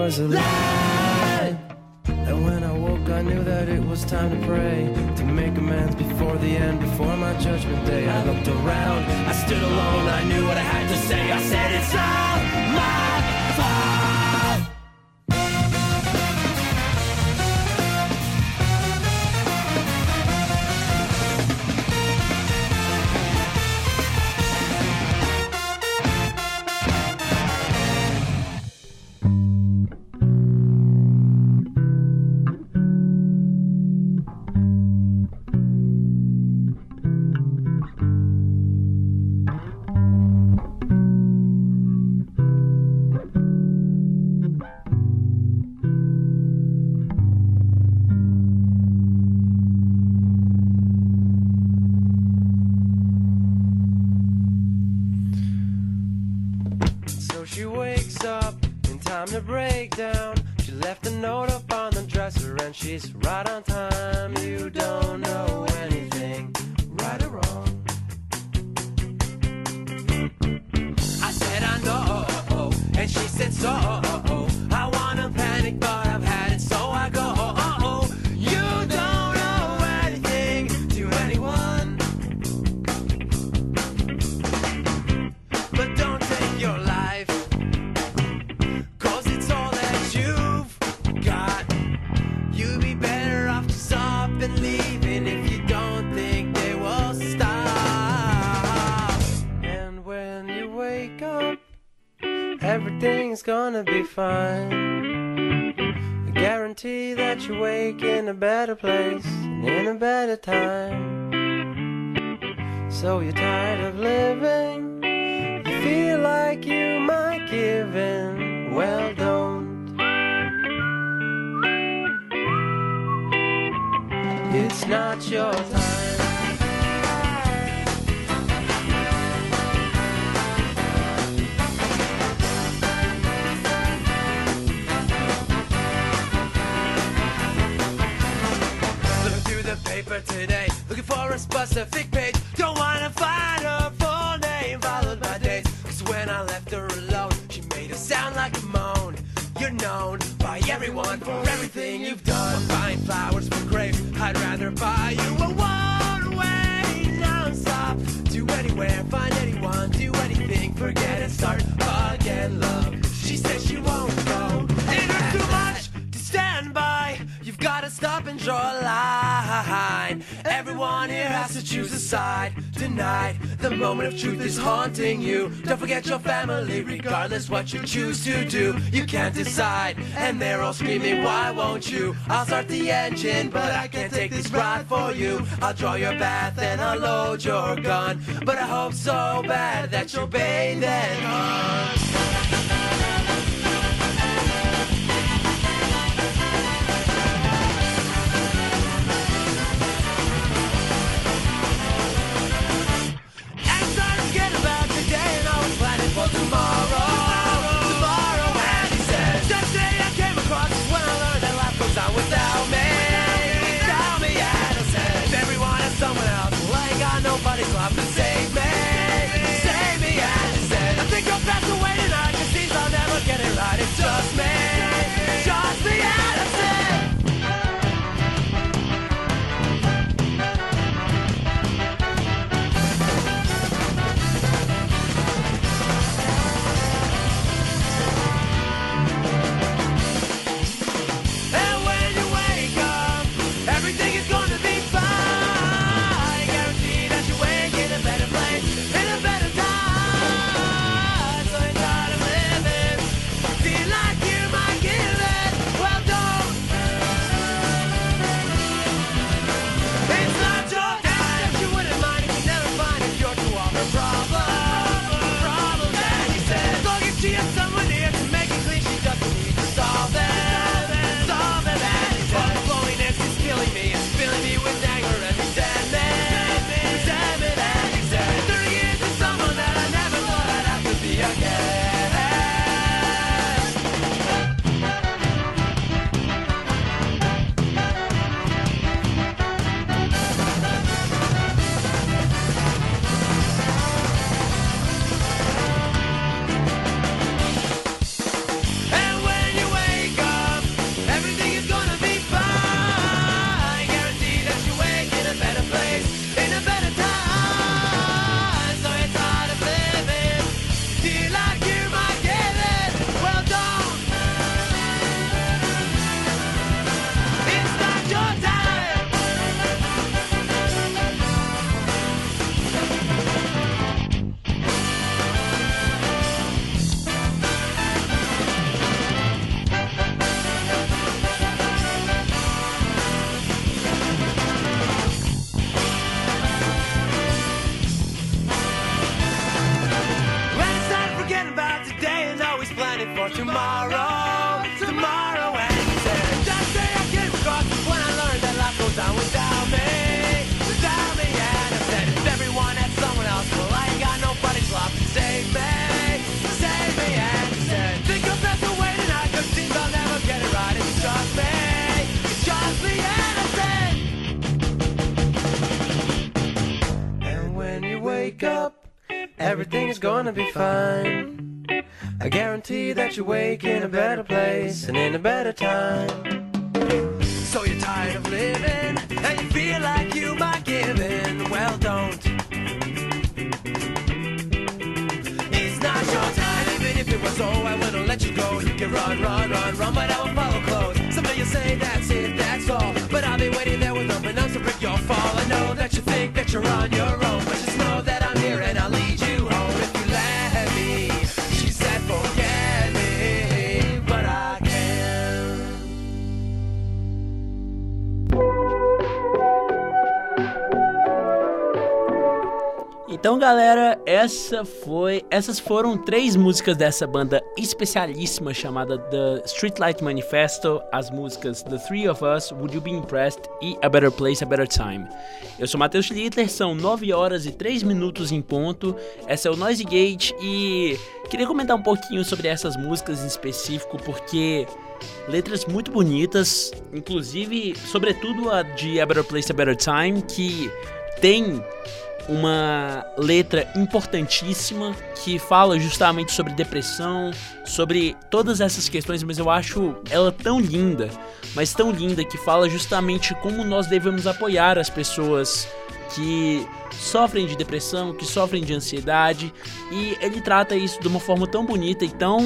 was a lie. And when I woke, I knew that it was time to pray. To make amends before the end, before my judgment day. I looked around, I stood alone, I knew what I had to say. I said, the breakdown. She left a note up on the dresser and she's right on time. You don't know anything, right or wrong. I said I know, and she said so. Gonna be fine. I guarantee that you wake in a better place and in a better time. So you're tired of living, you feel like you might give in. Well, don't. It's not your time. today. Looking for a specific page. Don't wanna find her full name. Followed by days. Cause when I left her alone, she made a sound like a moan. You're known by everyone for everything you've done. I'm buying flowers for graves. I'd rather buy you a wine. To choose a side. Tonight, the moment of truth is haunting you. Don't forget your family, regardless what you choose to do. You can't decide, and they're all screaming, Why won't you? I'll start the engine, but I can't take this ride for you. I'll draw your bath and I'll load your gun. But I hope so bad that you'll bathe and hunt. Be fine. I guarantee that you wake in a better place and in a better time. So you're tired of living and you feel like you might give in. Well, don't. It's not your time. Even if it was, oh, I wouldn't let you go. You can run, run, run, run, but I will follow close. Some of you say that's it, that's all. But I'll be waiting there with open arms to break your fall. I know that you think that you're on essa foi, essas foram três músicas dessa banda especialíssima chamada The Streetlight Manifesto, as músicas The Three of Us, Would You Be Impressed e A Better Place, A Better Time. Eu sou Matheus Schlitter, são 9 horas e 3 minutos em ponto. Essa é o Noise Gate e queria comentar um pouquinho sobre essas músicas em específico porque letras muito bonitas, inclusive, sobretudo a de A Better Place, A Better Time, que tem uma letra importantíssima que fala justamente sobre depressão, sobre todas essas questões, mas eu acho ela tão linda, mas tão linda que fala justamente como nós devemos apoiar as pessoas que sofrem de depressão, que sofrem de ansiedade, e ele trata isso de uma forma tão bonita e tão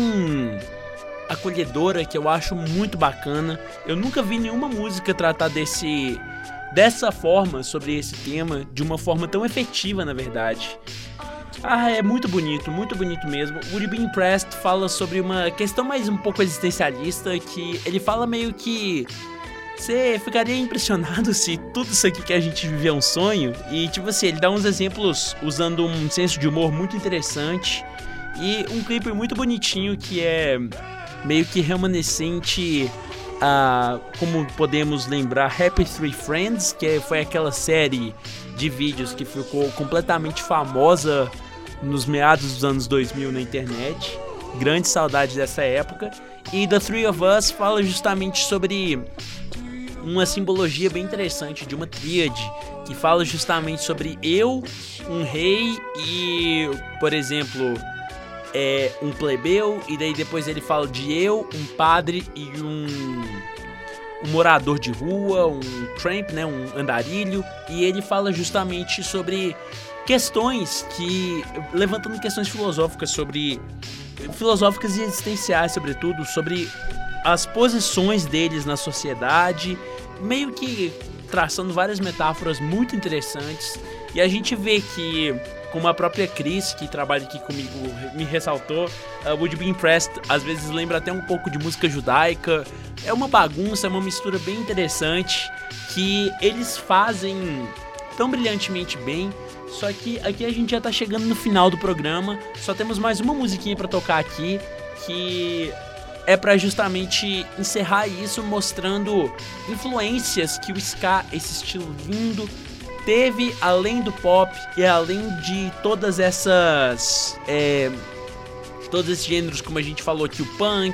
acolhedora que eu acho muito bacana. Eu nunca vi nenhuma música tratar desse dessa forma sobre esse tema, de uma forma tão efetiva, na verdade. Ah, é muito bonito, muito bonito mesmo. Would Be Impressed fala sobre uma questão mais um pouco existencialista, que ele fala meio que você ficaria impressionado se tudo isso aqui que a gente vive é um sonho. E, tipo assim, ele dá uns exemplos usando um senso de humor muito interessante. E um clipe muito bonitinho que é meio que remanescente a, como podemos lembrar, Happy Three Friends, que foi aquela série de vídeos que ficou completamente famosa nos meados dos anos 2000 na internet. Grande saudade dessa época. E The Three of Us fala justamente sobre uma simbologia bem interessante de uma tríade que fala justamente sobre eu, um rei e, por exemplo, é, um plebeu, e daí depois ele fala de eu, um padre e um, um morador de rua, um tramp, né, um andarilho, e ele fala justamente sobre questões que levantando questões filosóficas sobre filosóficas e existenciais, sobretudo sobre as posições deles na sociedade, meio que traçando várias metáforas muito interessantes. E a gente vê que como a própria Cris, que trabalha aqui comigo, me ressaltou, uh, Would Be Impressed às vezes lembra até um pouco de música judaica. É uma bagunça, é uma mistura bem interessante que eles fazem tão brilhantemente bem. Só que aqui a gente já tá chegando no final do programa, só temos mais uma musiquinha para tocar aqui que é para justamente encerrar isso mostrando influências que o ska, esse estilo lindo, teve além do pop e além de todas essas. É, todos esses gêneros, como a gente falou aqui, o punk,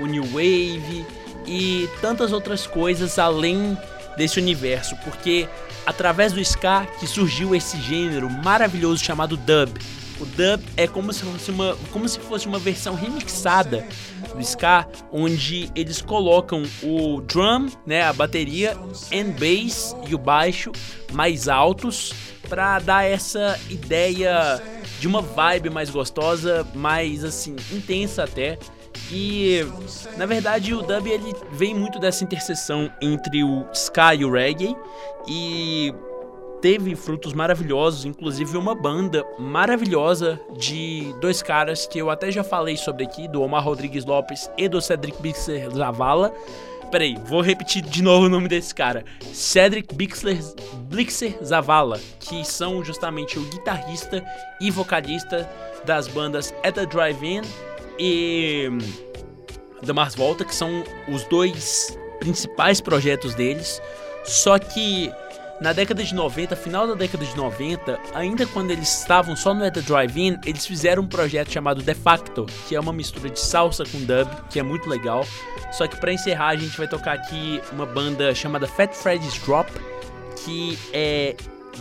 o new wave e tantas outras coisas além desse universo, porque através do ska que surgiu esse gênero maravilhoso chamado dub. O dub é como se fosse uma, como se fosse uma versão remixada do ska, onde eles colocam o drum, né, a bateria, and bass e o baixo mais altos para dar essa ideia de uma vibe mais gostosa, mais assim intensa até. E na verdade o dub ele vem muito dessa interseção entre o ska e o reggae e teve frutos maravilhosos, inclusive uma banda maravilhosa de dois caras que eu até já falei sobre aqui, do Omar Rodrigues Lopes e do Cedric Bixler Zavala. Peraí, vou repetir de novo o nome desse cara. Cedric Bixler, Blixer Zavala, que são justamente o guitarrista e vocalista das bandas At The Drive-In e The Mars Volta, que são os dois principais projetos deles. Só que na década de 90, final da década de 90, ainda quando eles estavam só no The Drive-In, eles fizeram um projeto chamado De Facto, que é uma mistura de salsa com dub, que é muito legal. Só que para encerrar, a gente vai tocar aqui uma banda chamada Fat Freddy's Drop, que é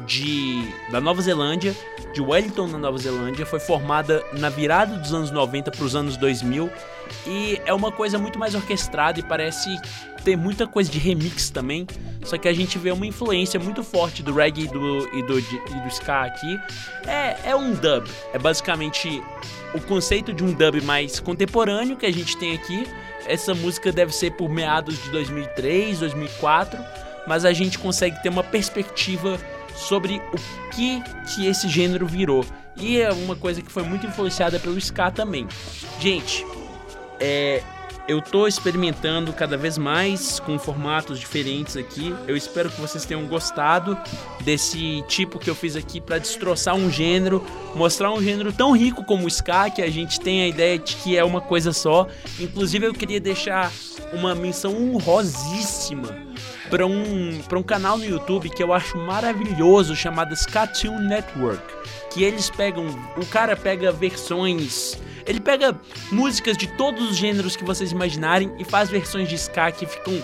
de da Nova Zelândia, de Wellington, na Nova Zelândia, foi formada na virada dos anos 90 para os anos 2000 e é uma coisa muito mais orquestrada e parece ter muita coisa de remix também. Só que a gente vê uma influência muito forte do reggae e do, e do, e do ska aqui. É, é um dub. É basicamente o conceito de um dub mais contemporâneo que a gente tem aqui. Essa música deve ser por meados de 2003, 2004, mas a gente consegue ter uma perspectiva sobre o que que esse gênero virou. E é uma coisa que foi muito influenciada pelo ska também. Gente, é, eu tô experimentando cada vez mais com formatos diferentes aqui. Eu espero que vocês tenham gostado desse tipo que eu fiz aqui para destroçar um gênero, mostrar um gênero tão rico como o ska que a gente tem a ideia de que é uma coisa só. Inclusive eu queria deixar uma menção honrosíssima para um, um canal no YouTube que eu acho maravilhoso chamado Skatoon Network, que eles pegam, o cara pega versões ele pega músicas de todos os gêneros que vocês imaginarem e faz versões de ska que ficam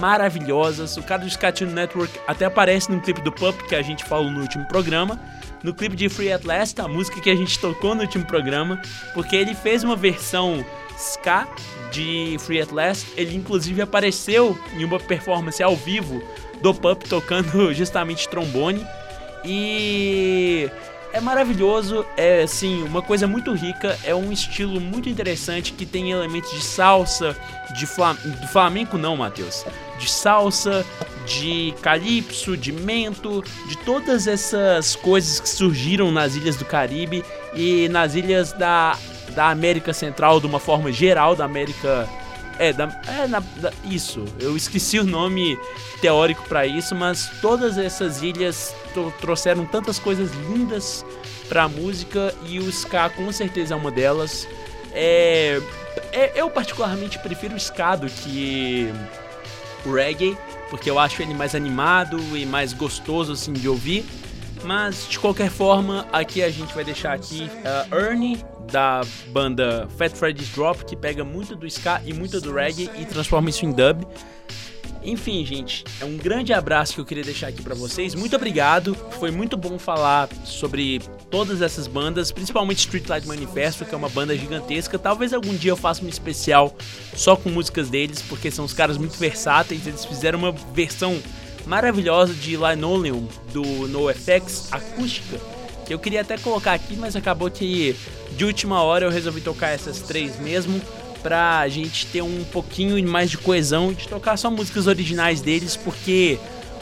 maravilhosas. O cara do Ska Tune Network até aparece no clipe do Pup que a gente falou no último programa. No clipe de Free at Last, a música que a gente tocou no último programa, porque ele fez uma versão ska de Free at Last. Ele inclusive apareceu em uma performance ao vivo do Pup tocando justamente trombone. E é maravilhoso, é assim, uma coisa muito rica, é um estilo muito interessante que tem elementos de salsa, de flam flamenco não, Matheus, de salsa, de calypso, de mento, de todas essas coisas que surgiram nas ilhas do Caribe e nas ilhas da, da América Central de uma forma geral, da América é, da, é na, da, isso. Eu esqueci o nome teórico para isso, mas todas essas ilhas trouxeram tantas coisas lindas pra música e o ska com certeza é uma delas. É, é, eu particularmente prefiro o ska do que o reggae, porque eu acho ele mais animado e mais gostoso assim de ouvir. Mas de qualquer forma, aqui a gente vai deixar aqui uh, Ernie da banda Fat Freddy's Drop, que pega muito do ska e muito do reggae e transforma isso em dub. Enfim, gente, é um grande abraço que eu queria deixar aqui para vocês. Muito obrigado. Foi muito bom falar sobre todas essas bandas, principalmente Streetlight Manifesto, que é uma banda gigantesca. Talvez algum dia eu faça um especial só com músicas deles, porque são os caras muito versáteis. Eles fizeram uma versão maravilhosa de Linoleum do NoFX acústica, que eu queria até colocar aqui, mas acabou que de última hora eu resolvi tocar essas três mesmo pra gente ter um pouquinho mais de coesão e de tocar só músicas originais deles, porque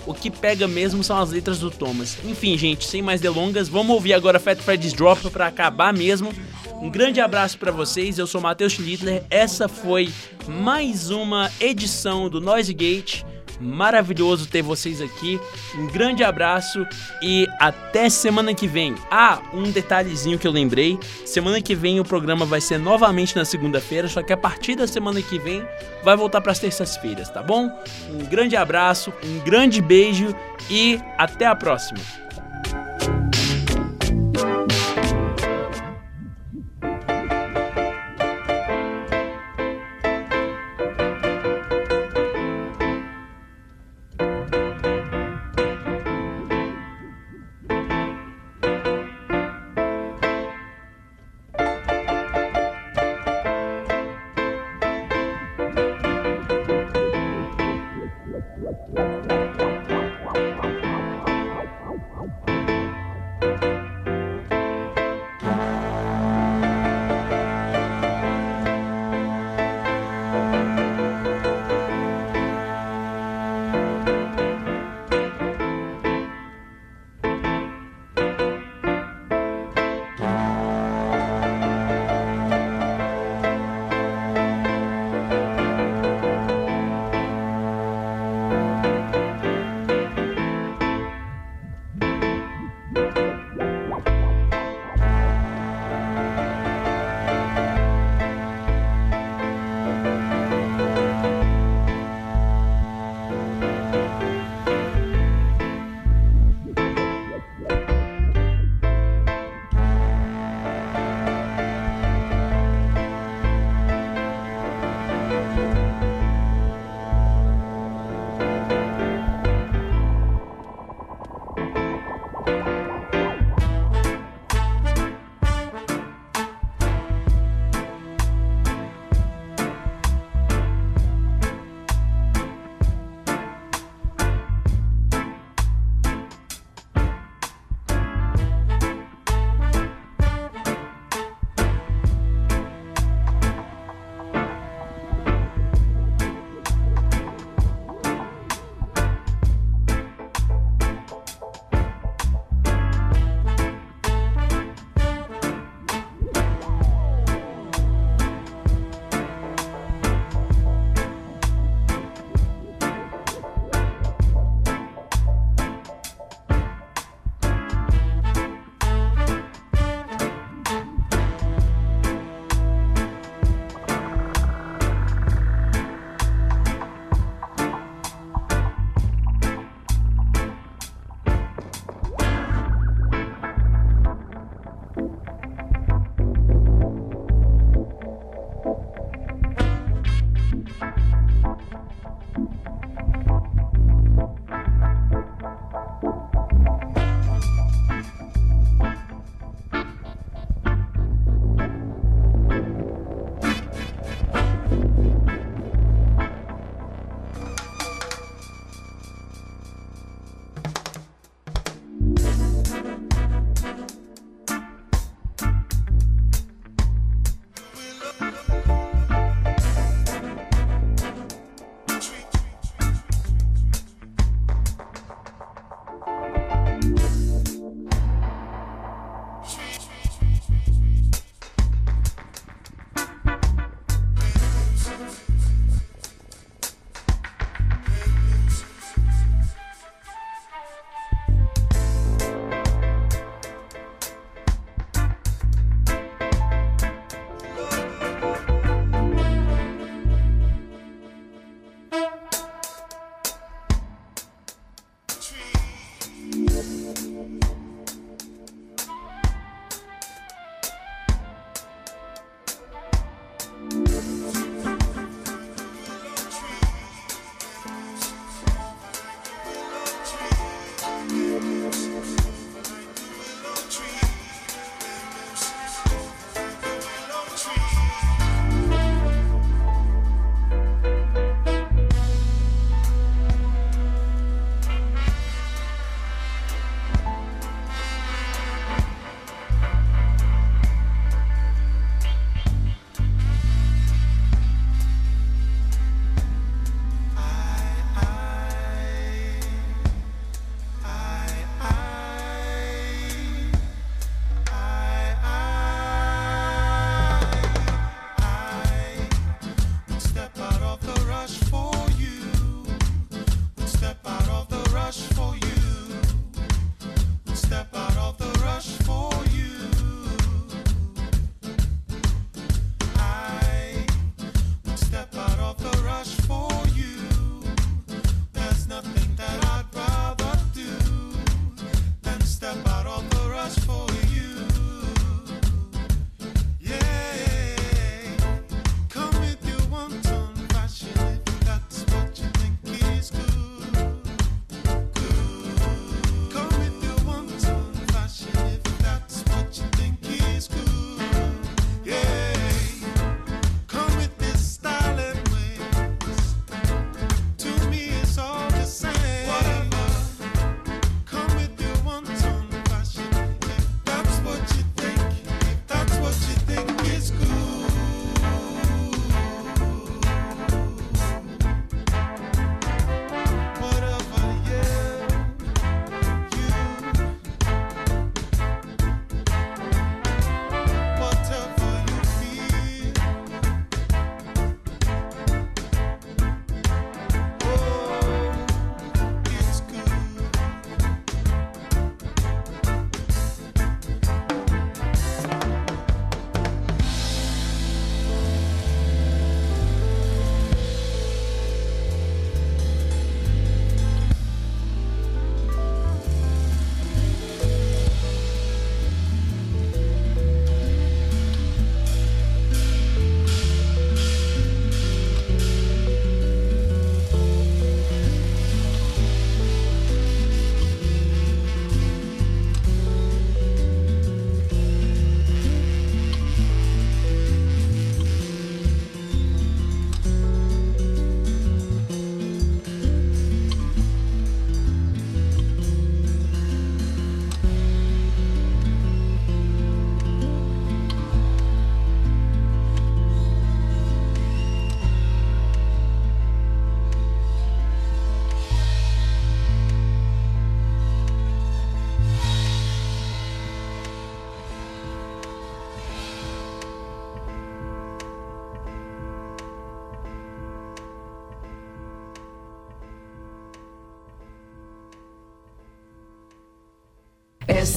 o que pega mesmo são as letras do Thomas. Enfim, gente, sem mais delongas, vamos ouvir agora Fat Freddy's Drop para acabar mesmo. Um grande abraço para vocês, eu sou Matheus Schlittler, essa foi mais uma edição do Noise Gate maravilhoso ter vocês aqui. Um grande abraço e até semana que vem. Ah, um detalhezinho que eu lembrei: semana que vem o programa vai ser novamente na segunda-feira, só que a partir da semana que vem vai voltar para as terças-feiras, tá bom? Um grande abraço, um grande beijo e até a próxima.